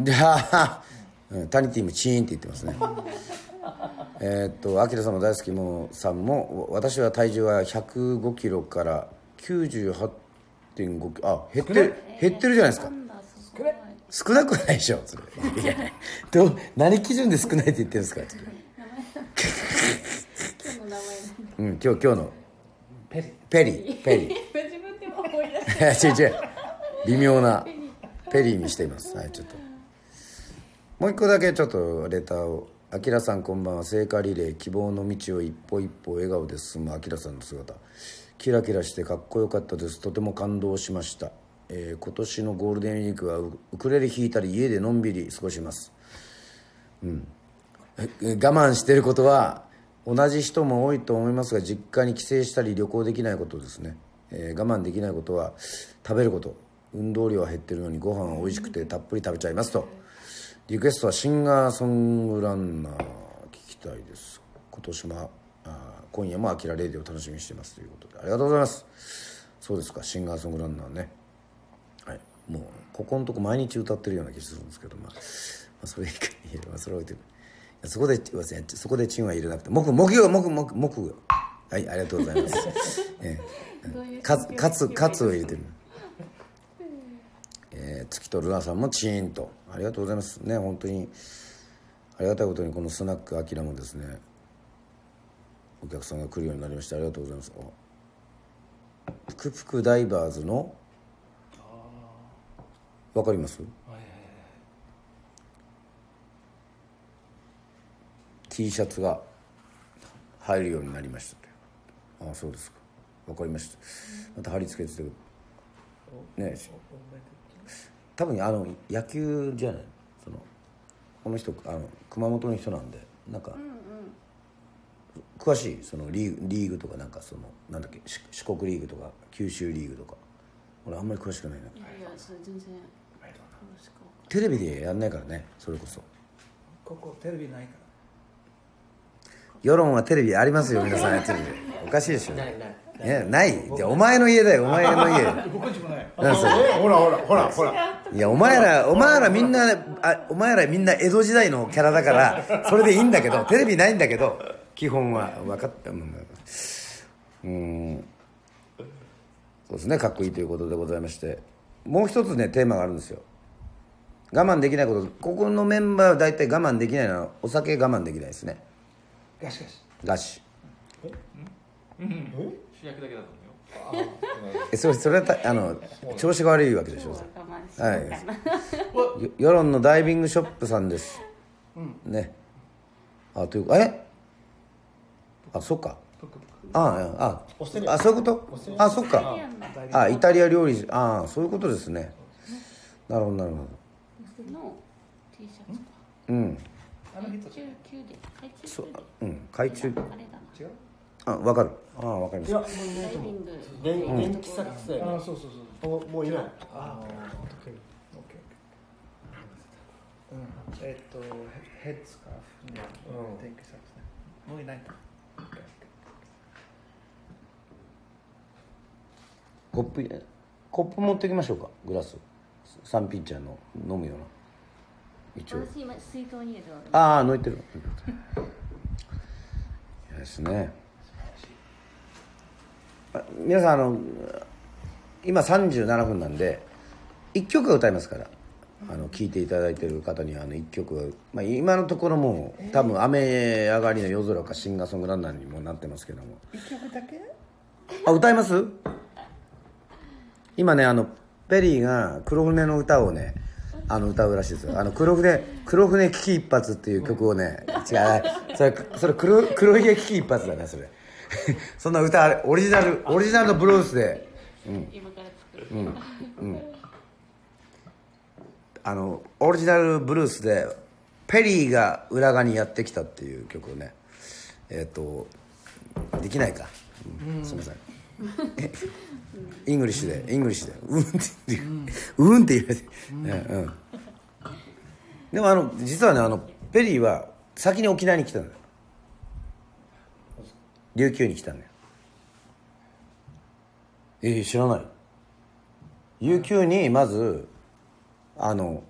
い。でははうんタニティもチーンって言ってますね。えーっとアキラさんも大好きもさんも私は体重は105キロから98.5キロあ減ってる減ってるじゃないですか。少なくはないでしょそれ。いやどう何基準で少ないって言ってるんですかうん今日今日の。ペリ。ペリ。ーペリ。ー自分でも思い出し 違う違う。微妙な。ペリーにしています。はいちょっと。もう一個だけちょっとレターを「あきらさんこんばんは。聖火リレー希望の道を一歩一歩笑顔で進むあきらさんの姿キラキラしてかっこよかったです。とても感動しました、えー今年のゴールデンウィークはウクレレ弾いたり家でのんびり過ごします。え我慢してることは同じ人も多いと思いますが実家に帰省したり旅行できないことですね、えー我慢できないことは食べること。運動量は減ってるのにご飯は美味しくてたっぷり食べちゃいますと。リクエストはシンガーソングランナー聞きたいです。今年も今夜も「アキラレディ」を楽しみにしてますということでありがとうございます。そうですかシンガーソングランナーね。はい。もうここのとこ毎日歌ってるような気がするんですけどまあ、まあ、それ以外にまあそれは置いてそこでそこでチンは入れなくて木木魚木木木魚はいありがとうございます、ええ、カツカツカツを入れてる。えー月とルナさんもチーンと。あありがとうございます。ね本当に。ありがたいことにこのスナックアキラもですねお客さんが来るようになりましてありがとうございます。あぷくぷくダイバーズのわかります？T シャツが入るようになりましたとああそうですか。わかりました。また貼り付けててね多分あの野球じゃない？そのこの人あの熊本の人なんでなんか、詳しいそのリーグリーグとかなんかそのなんだっけ四四国リーグとか九州リーグとか。俺あんまり詳しくないな。いやいやそれ全然。楽しくテレビでやんないからねそれこそ。ここテレビないから。世論はテレビありますよ皆さん。テレビおかしいでしょ。ないない。いじゃあお前の家だよ。お前の家。僕んちもないなんそれほらほらほらほら。いやお前らお前らみんなあお前らみんな江戸時代のキャラだからそれでいいんだけどテレビないんだけど基本は分かったうんうん。そうですね。かっこいいということでございまして。もう一つねテーマがあるんですよ。我慢できないこと。ここのメンバーは大体我慢できないのはお酒我慢できないですね。ガシガシ。餓死主役だけだと思うよ。えそれそれはたあの調子が悪いわけでしょ我慢しはい。世論のダイビングショップさんです、ね。あというえ？あそっか。ああ。ああそういうこと？あそっか。あイタリア料理。ああそういうことですね。なるほどなるほど。うん。そ級で。うん。海中。あれだな。違う？あわかる。あわかりまいやしたダイビング。電電気作戦あそうそうそう。もうもういない。ああ OK OK うん。えっとヘッドスカーフねうん。天気サックスね。もういないかコップコップ持ってきましょうか？グラス。三ピンチャーの飲むような。一応。私今水筒に入れてます。ああ抜いてる。いやですね。あ皆さんあの今37分なんで1曲は歌いますから。あの聴いていただいてる方にはあの1曲は、まあ、今のところもう多分雨上がりの夜空かシンガーソングランナーにもなってますけども。一曲だけ？あ歌います？今ねあのペリーが黒船の歌をねあの歌うらしいですよ。あの黒船黒船危機一髪っていう曲をね違うそれそれ黒黒ひげ危機一髪だねそれ。そんな歌あれオリジナルオリジナルのブルースで。今から作る、あのオリジナルブルースでペリーが裏側にやってきたっていう曲をねえっ、とできないか、うん。すみません。え English で English で。うんって言ってうん。って言われて、ねうん。でもあの実はねあのペリーは先に沖縄に来たんだよ。琉球に来たんだよ。えー、知らない？琉球にまずあの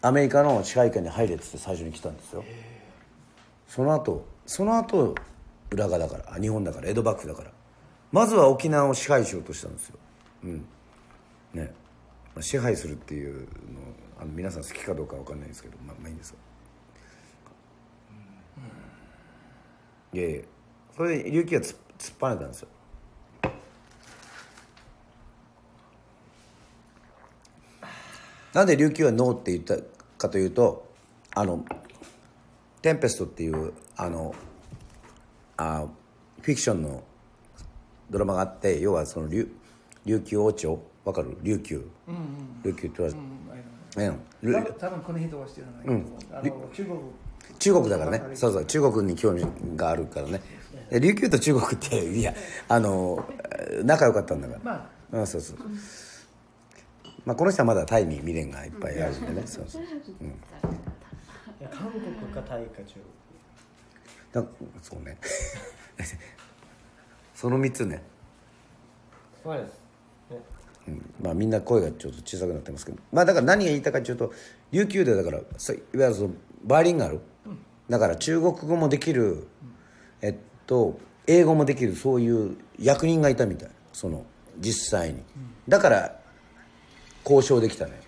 アメリカの支配下に入れっつって最初に来たんですよ。その後その後浦賀だから日本だから江戸幕府だから。まずは沖縄を支配しようとしたんですよ。うん。ね。まあ支配するっていうのあの皆さん好きかどうかわかんないですけどまあまあいいんですよ。いやいや。それで琉球は突っぱねたんですよ。なんで琉球はノーって言ったかというとあの「テンペスト」っていうあのあフィクションのドラマがあって要はその琉琉球王朝わかる？琉球、琉球って言われうんうん。ル多分この人は知らないけど、あの中国。中国だからね。そうそう。中国に興味があるからね。で琉球と中国っていやあの仲良かったんだから。まうんそうそう。まあこの人はまだタイに未練がいっぱいあるんでね。そうそう。いや韓国かタイか中だそうね。その3つね、国そうです。ね。うん、まあみんな声がちょっと小さくなってますけど。まあだから何が言いたいかというと琉球でだからいわゆるそのバイリンガル、だから中国語もできる、えっと英語もできるそういう役人がいたみたい。その実際に、だから交渉できたね、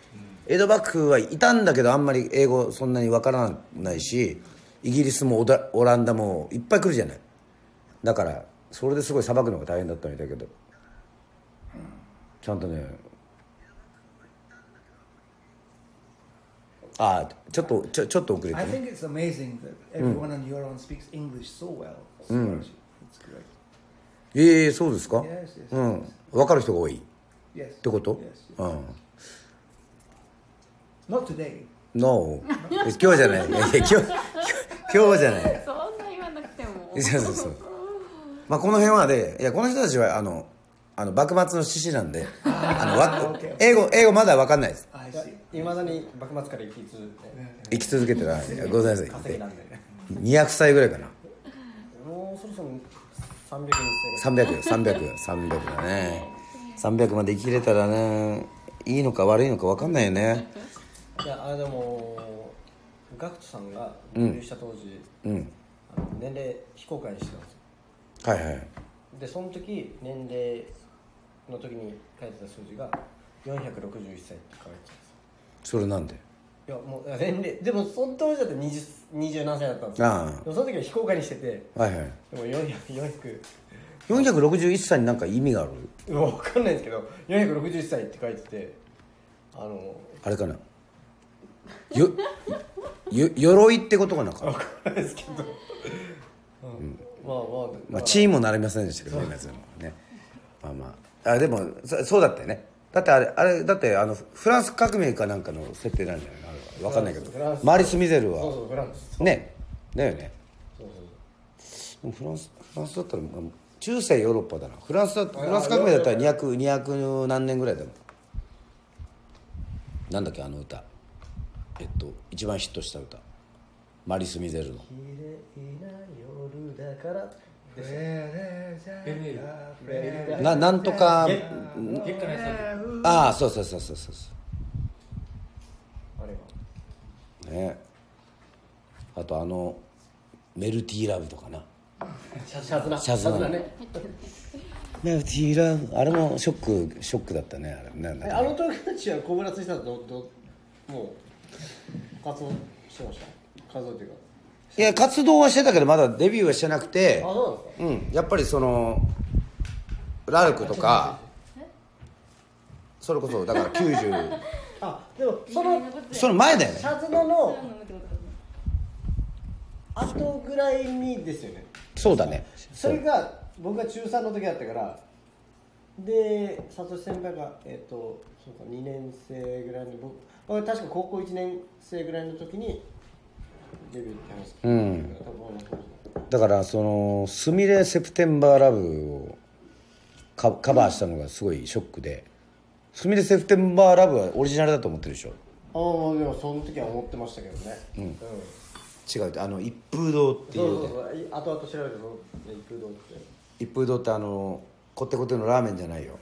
江戸幕府はいたんだけどあんまり英語そんなにわからないしイギリスもオ,ランダもいっぱい来るじゃない。だからそれですごいさばくのが大変だったんだけど、ちゃんとねあちょっとちょ,ちょっと遅れて、ね、I ええ、そうですか？うん。分かる人が多い？ってこと？うん。No 今日じゃない。今日今日じゃない。そんな言わなくても。そうそうそう。まあこの辺はでいやこの人たちはあのあの幕末の志士なんであのわ英語英語まだ分かんないです.い。まだに幕末から生き続けて。生き続けてない。ごめんなさい。稼ぎなんで。200歳ぐらいかな。もうそろそろ300日300 300 300だね。300まで生きれたらねいいのか悪いのか分かんないよねいやあれでもガクトさんがデビューした当時、うん。あの年齢非公開にしてたんですよ。はいはいでその時年齢の時に書いてた数字が461歳って書いてたんですよ。それなんで？いやもういや年齢でもその当時だって 20, 20何歳だったんですよ。ああ。でもその時は非公開にしててはいはい。でも400 400 461歳になんか意味がある？わかんないんですけど461歳って書いててあのあれかな？よよ鎧ってことかなかわかんないですけど、うん。まあまあまあチームもなりませんでしたけどね別にね。まあまあ。あでもそそうだったよね。だってあれあれだってあのフランス革命かなんかの設定なんじゃないのあれは。分かんないけど。フランスマリス・ミゼルは。そうそうフランス。ね。だよね。そうそうでもフランスフランスだったら、まあ中世ヨーロッパだな。フランスだフランス革命だったら200 200何年ぐらいだもん。なんだっけあの歌えっと一番ヒットした歌。マリス・ミゼルの綺麗な夜だからななんとかああそうそうそうそうそう。そあれは？うね。あとあのメルティーラブとかな。シャシャズナ。シャズナね。メルティーラブ。あれもショックショックだったね。あれなんだっけ。えあの時たちは小村ついたらどどもう？活動してました？活動っていうか。いや活動はしてたけどまだデビューはしてなくてあそうなんですか？うんやっぱりそのラルクとかそれこそだから90あでもそのその前だよね。シャズナの後ぐらいにですよね。そうだね。それが僕が中3の時だったからで佐藤先輩がえっ、とそうか2年生ぐらいの僕僕確か高校1年生ぐらいの時にデビューって話聞いた。ん。だからその「スミレセプテンバーラブ」をカカバーしたのがすごいショックで「スミレセプテンバーラブ」はオリジナルだと思ってるでしょ？ああでもその時は思ってましたけどね。うん、違うあの一風堂っていそううそうそう。い後々調べてその一風堂って。一風堂ってあのこってこてのラーメンじゃないよ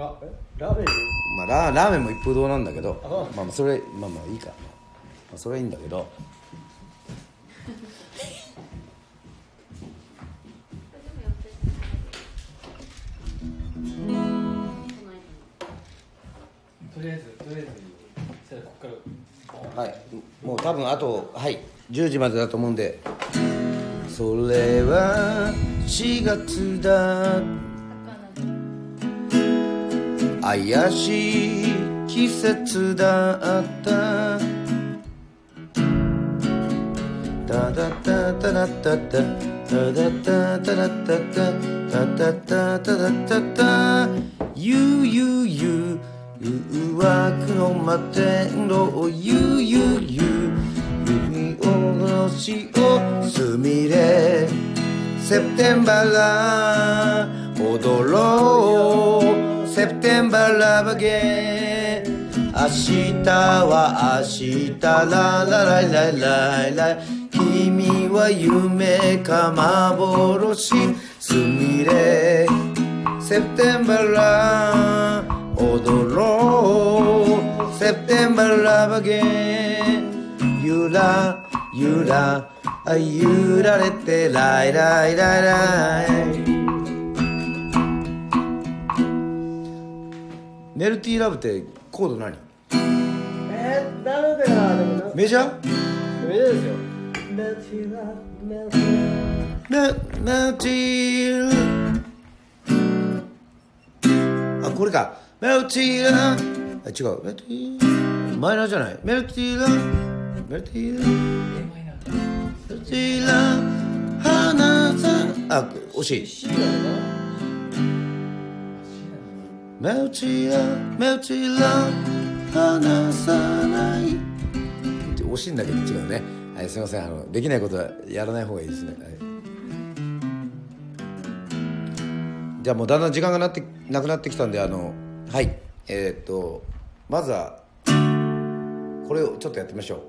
ラえラーメン？まあラーラーメンも一風堂なんだけどあ。まあまあそれまあまあいいか、まあ、それはいいんだけど。とりあえずとりあえずここから。はい。もう多分あとはい。10時までだと思うんで。それは4月だ怪しい季節だった。タダタタラタタ。タダタタラタタ。タタタタダタタ。ゆうゆうゆう。誘惑の摩天楼ゆうゆうゆう。海おろしを。すみれ。セプテンバーラ踊ろう。セプテンバーラバゲ明日は明日。ララライライライラ。君は夢か幻すみれ。セプテンバーラ踊ろう。セプテンバーラバゲゆらゆら。あ揺られて。ライライライライ。メルティーラブってコード何？メジャー？メジャーですよ。Melty love, melty love メメルティーあこれか。メルティーラあ違う。メルティーマイナーじゃない。メルティーラメルティーラメルティーラ花さん。あ惜しい C なのかメルティーラメルティーラ離さない。って惜しいんだけど違うね。はいすいません。あのできないことはやらない方がいいですね、はい。じゃあもうだんだん時間がなってなくなってきたんであのはい。えーっとまずはこれをちょっとやってみましょう。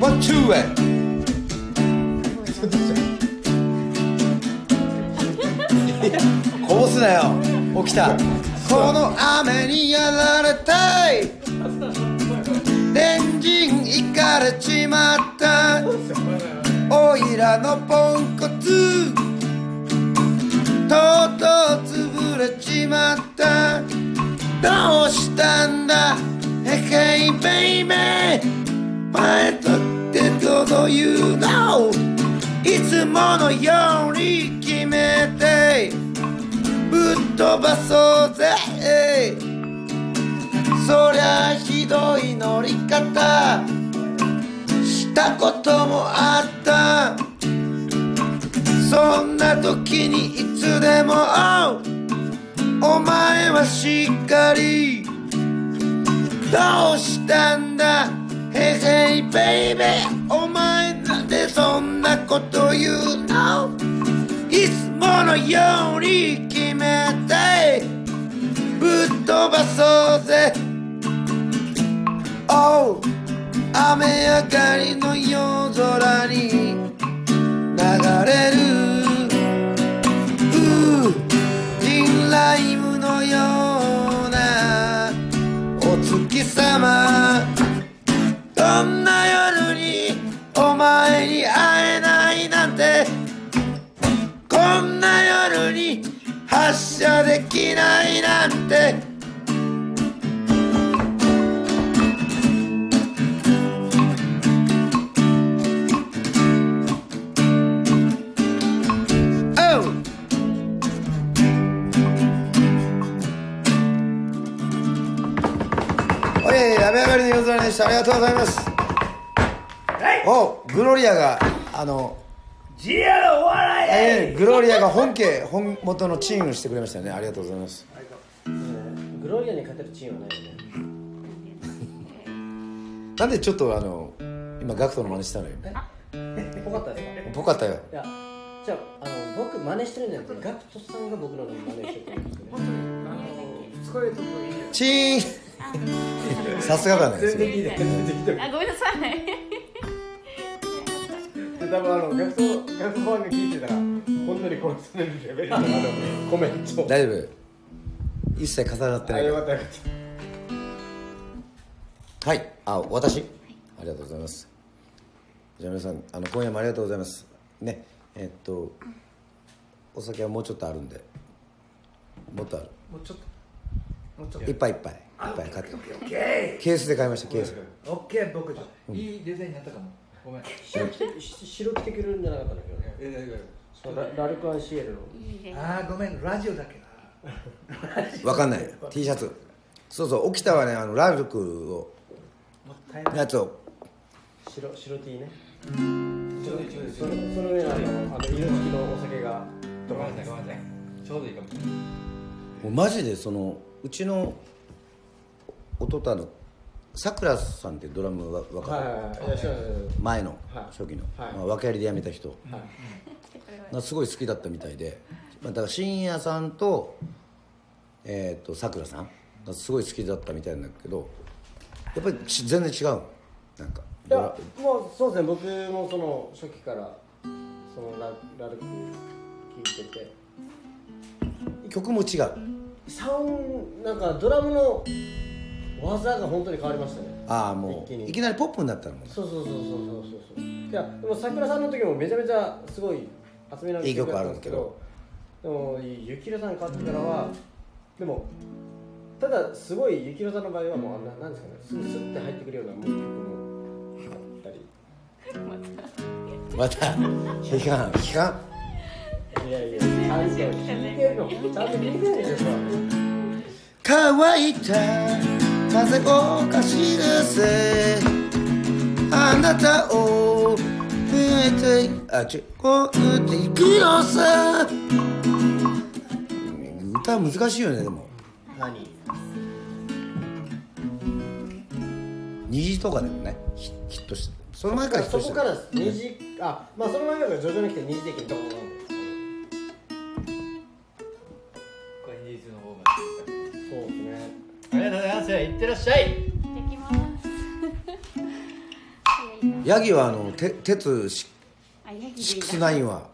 ワンチューへこぼすなよ。起きた。この雨にやられたい。エンジンいかれちまった。おいらのポンコツ。とうとう潰れちまった。どうしたんだ。へへいベイベー前とってどういうの。いつものように決めてぶっ飛ばそうぜ。そりゃひどい乗り方したこともあった。そんな時にいつでもお前はしっかりどうしたんだ。へへいこと言うのいつものように決めてぶっ飛ばそうぜ。Oh 雨上がりの夜空に流れる発射できないなんて。おうおい雨上がりの夜空でした。ありがとうございます。おグロリアがあのジアのお笑い！えーグロリアが本家本元のチームしてくれましたね。ありがとうございます。グロリアに勝てるチームはないよね。なんでちょっとあの今ガクトの真似したのよ。ぽかったですか？ぽかったよ。いやじゃああの僕真似してるんじゃなくてガクトさんが僕の真似してるんですよね。疲れる時はいいよチーン。さすがだね全然聞いいてあごめんなさい。で多分あのガクトガクトファンが聞いてたらほん。のり殺されるレベルのあのコメント大丈夫。一切重なってないあよかったよかっはい。あ私、ありがとうございます。じゃあ皆さんあの今夜もありがとうございます。ね。えっとお酒はもうちょっとあるんで。もっとある。もうちょっと。もうちょっと。いっぱいいっぱい。いっぱい買って。オッケケー。スで買いましたケース。ー。オッケー僕じゃいいデザインになったかもごめん。た白着てくるんじゃなかったんだけどね。ええララルクアンシエルの。ああごめんラジオだけど わかんない。T シャツ。そうそう沖田はねあのラルクをやつを。白白 T ね。ちょうどいいちょうどいい。そのその上の。あの色付きのお酒が。ごめんなさいごめんなさいちょうどいいかもしれないもうマジでそのうちの弟のさくらさんってドラムわ分か前のはい。初期の、はい。まあ、訳ありで辞めた人、はい。がすごい好きだったみたいで、まあ、だから深夜さんとえー、とさくらさんがすごい好きだったみたいなんだけどやっぱりち全然違う？なんかいやもうそうですね。僕もその初期からそのララルク聴いてて。曲も違う？サウンなんかドラムの技が本当に変わりましたね。ああもういきなりポップになったのもうそうそうそうそうそうそういやでも桜さんの時もめちゃめちゃすごい集めないい曲あるんですけどでもゆきろさん買ってからはでもただすごいゆきろさんの場合はもうあんななんですかねすぐスッて入ってくるようなもう曲もあったり。また批判批判。いやいやちゃんと聞いてるのちゃんと聞いてるんですよ乾いた風を貸し出せ。あなたを見てあちこっていくよさ歌難しいよねでも。何？虹とかでもねヒヒットしてその前からヒットしてる。そこから二次あまあその前から徐々に来て二次的にどんどいってらっしゃい。できます。ヤギはあのて鉄シックスナインは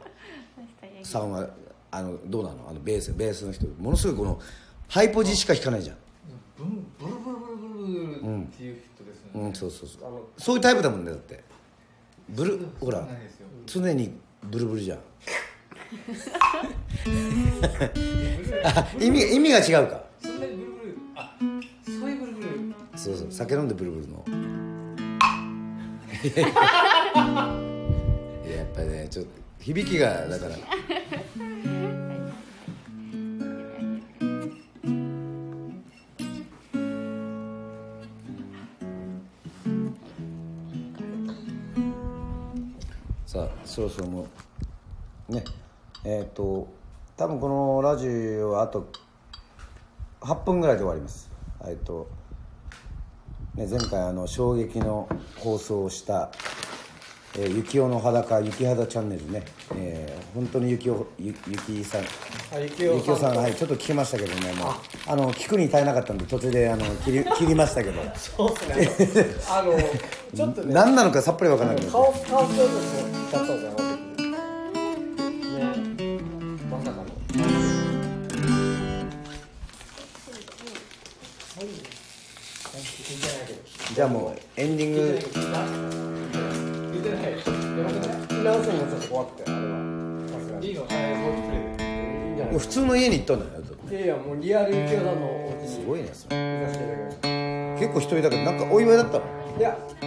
さんはあのどうなの？あのベースベースの人。ものすごいこのハイポジしか弾かないじゃん。ブンブルブルブルブルブルっていう人ですね、うん。そうそうそう。あのそういうタイプだもんねだって。ブルほら常にブルブルじゃん。あ意味意味が違うか。そんなにブルブルあそうそう。酒飲んでブルブルの。いややっぱりねちょっと響きがだから。さあそろそろもうね。えっ、と多分このラジオはあと8分ぐらいで終わります。えっとね、前回あの衝撃の放送をした「えー、ゆきおの裸ゆき肌チャンネルね」えー本当にゆきおゆゆきさん。あゆきおゆきおさんはいちょっと聞きましたけどね。もうあ。の聞くに耐えなかったんで途中であの切り 切りましたけど。そうですね。あのちょっとね。何なのかさっぱりわからなくなっ顔顔ちょっとしちゃったんですじゃあもうエンディング。言ってない直すのもちょっと怖くてあれはさすがにいいのはいいいん。じゃない普通の家に行ったんだよいやいやもうリアルゆきおさんのお家にすごいねそれ行かせていただきました。結構一人だけどなんかお祝いだったの？いやだって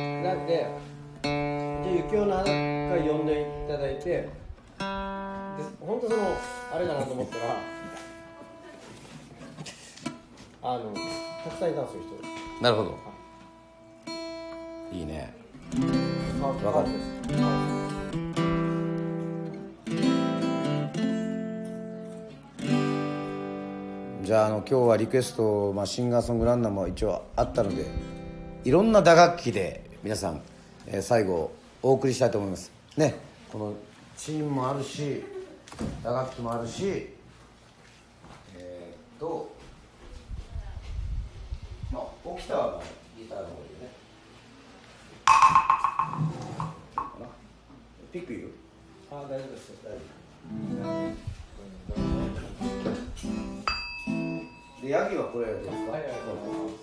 じゃあゆきおの裸呼んでいただいてで本当そのあれかなと思ったらあのたくさんいたんですよ人。なるほどいいね。わわかるじゃああの今日はリクエスト、まあ、シンガーソングランナーも一応あったのでいろんな打楽器で皆さん、えー最後お送りしたいと思います。ね。このチームもあるし打楽器もあるしえーっとまあ沖田はギターの方でピックいるあ大丈夫です。大丈でヤギはこれですか、はいはいはい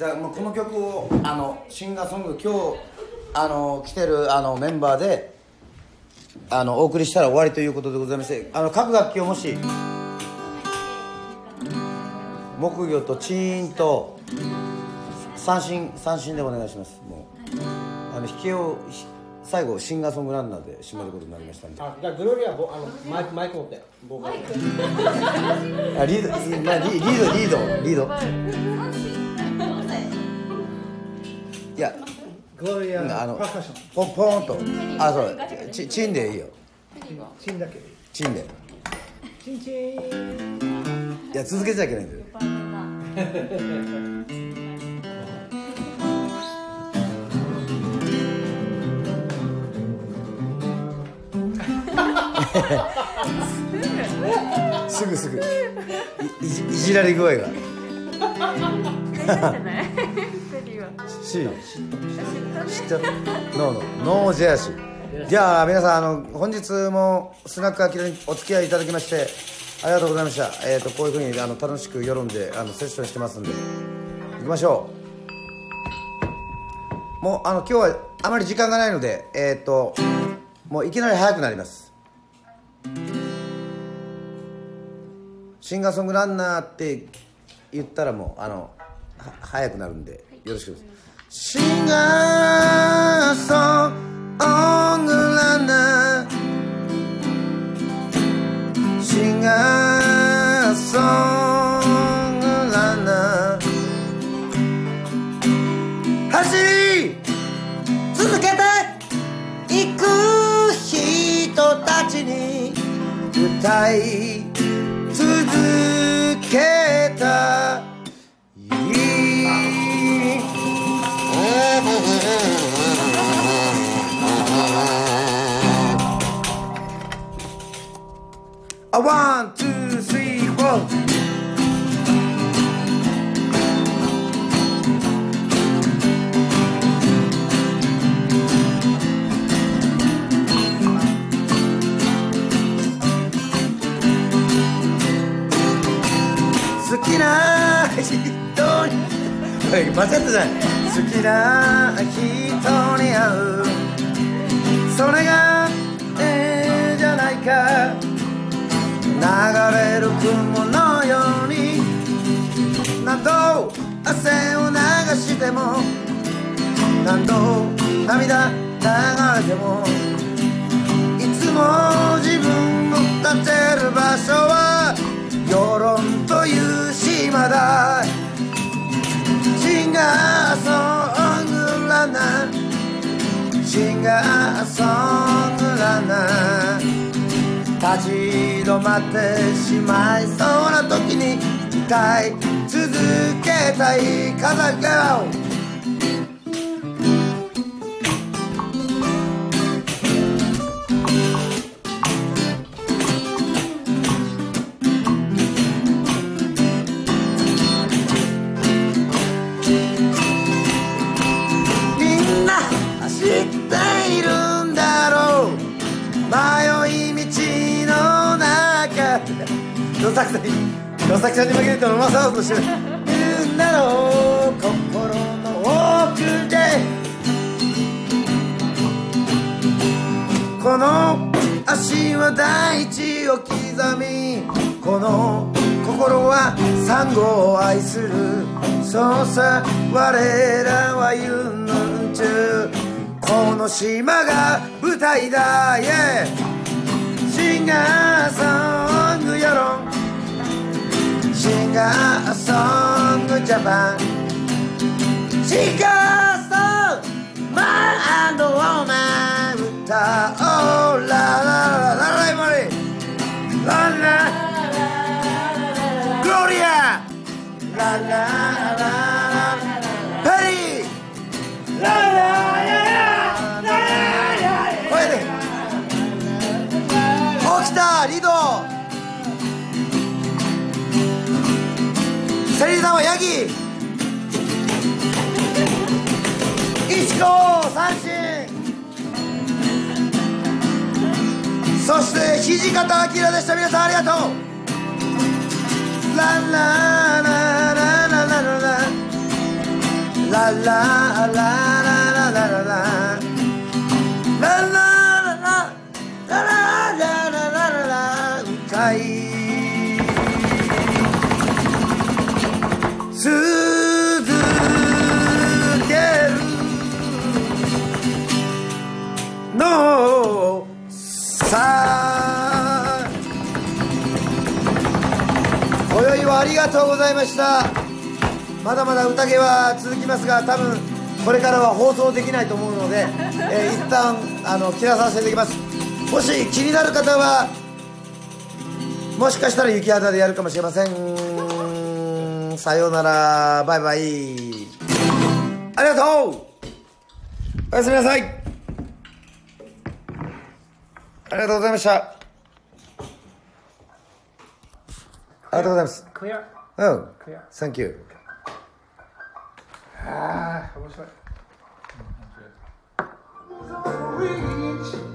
じゃあもうこの曲をあのシンガーソング今日あの来てるあのメンバーであのお送りしたら終わりということでございましてあの各楽器をもし木魚とチーンと三振三振でお願いします。もうあの弾きをひ最後シンガーソングランナーで締めることになりましたんで。夫あじゃあグロリアボあのマイクマイク持って。ボーカル。あリードまあリリードリードリードいやグロリアあのパーカッション。ポンポンと。あそう。チチンでいいよ。チンだけでチンで。チンチン。いや続けちゃいけないんだよ。すぐすぐ。いいじいじられ具合が知っちゃった。ノーノー。ノージェアシー。じゃあ皆さんあの本日もスナックアキラにお付き合いいただきましてありがとうございました。えっ、ー、とこういうふうにあの楽しく世論であのセッションしてますんで行きましょう。もうあの今日はあまり時間がないのでえっ、ー、ともういきなり早くなります。シンガーソングランナーって言ったらもうあの早くなるんで。よろしくシンガーソングランシガー。ソングラ走り続けて。いく人たちに歌い続けたあワンツースリーフォー。好きな人に。混ざってない。好きな人に会う。それがええじゃないか。流れる雲のように。何度汗を流しても何度涙流れてもいつも自分の立てる場所は世論という島だ。シンガーソングランナー。シンガーソングラナ立ち止まってしまいそうな時に歌え続けたい風が野崎さんに野崎さんに負けると飲まさうとしてる言うんだろう心の奥でこの足は大地を刻みこの心はサンゴを愛するそうさ我らは言うんちゅうこの島が舞台だ、yeah! シンガーソン Chega a som do jabá そして土方明でした。皆さんありがとう。ラララララララララララララララ今宵はありがとうございました。まだまだ宴は続きますが多分これからは放送できないと思うので、えー一旦あの切らさせていただきます。もし気になる方はもしかしたら雪肌でやるかもしれません。さようなら。バイバイ。ありがとう。おやすみなさい。ありがとうございました。ありがとうございます Clear? うん Clear. Thank you Ah, I was like. Sorry.